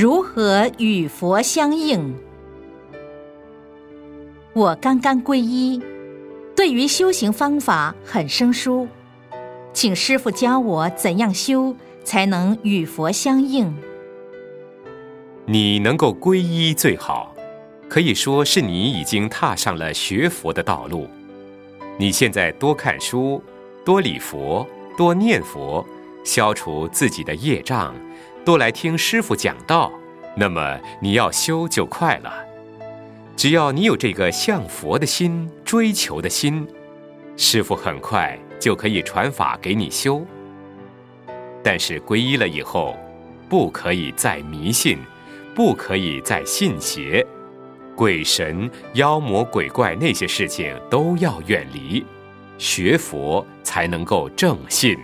如何与佛相应？我刚刚皈依，对于修行方法很生疏，请师父教我怎样修才能与佛相应。你能够皈依最好，可以说是你已经踏上了学佛的道路。你现在多看书，多礼佛，多念佛，消除自己的业障。多来听师傅讲道，那么你要修就快了。只要你有这个向佛的心、追求的心，师傅很快就可以传法给你修。但是皈依了以后，不可以再迷信，不可以再信邪，鬼神、妖魔鬼怪那些事情都要远离，学佛才能够正信。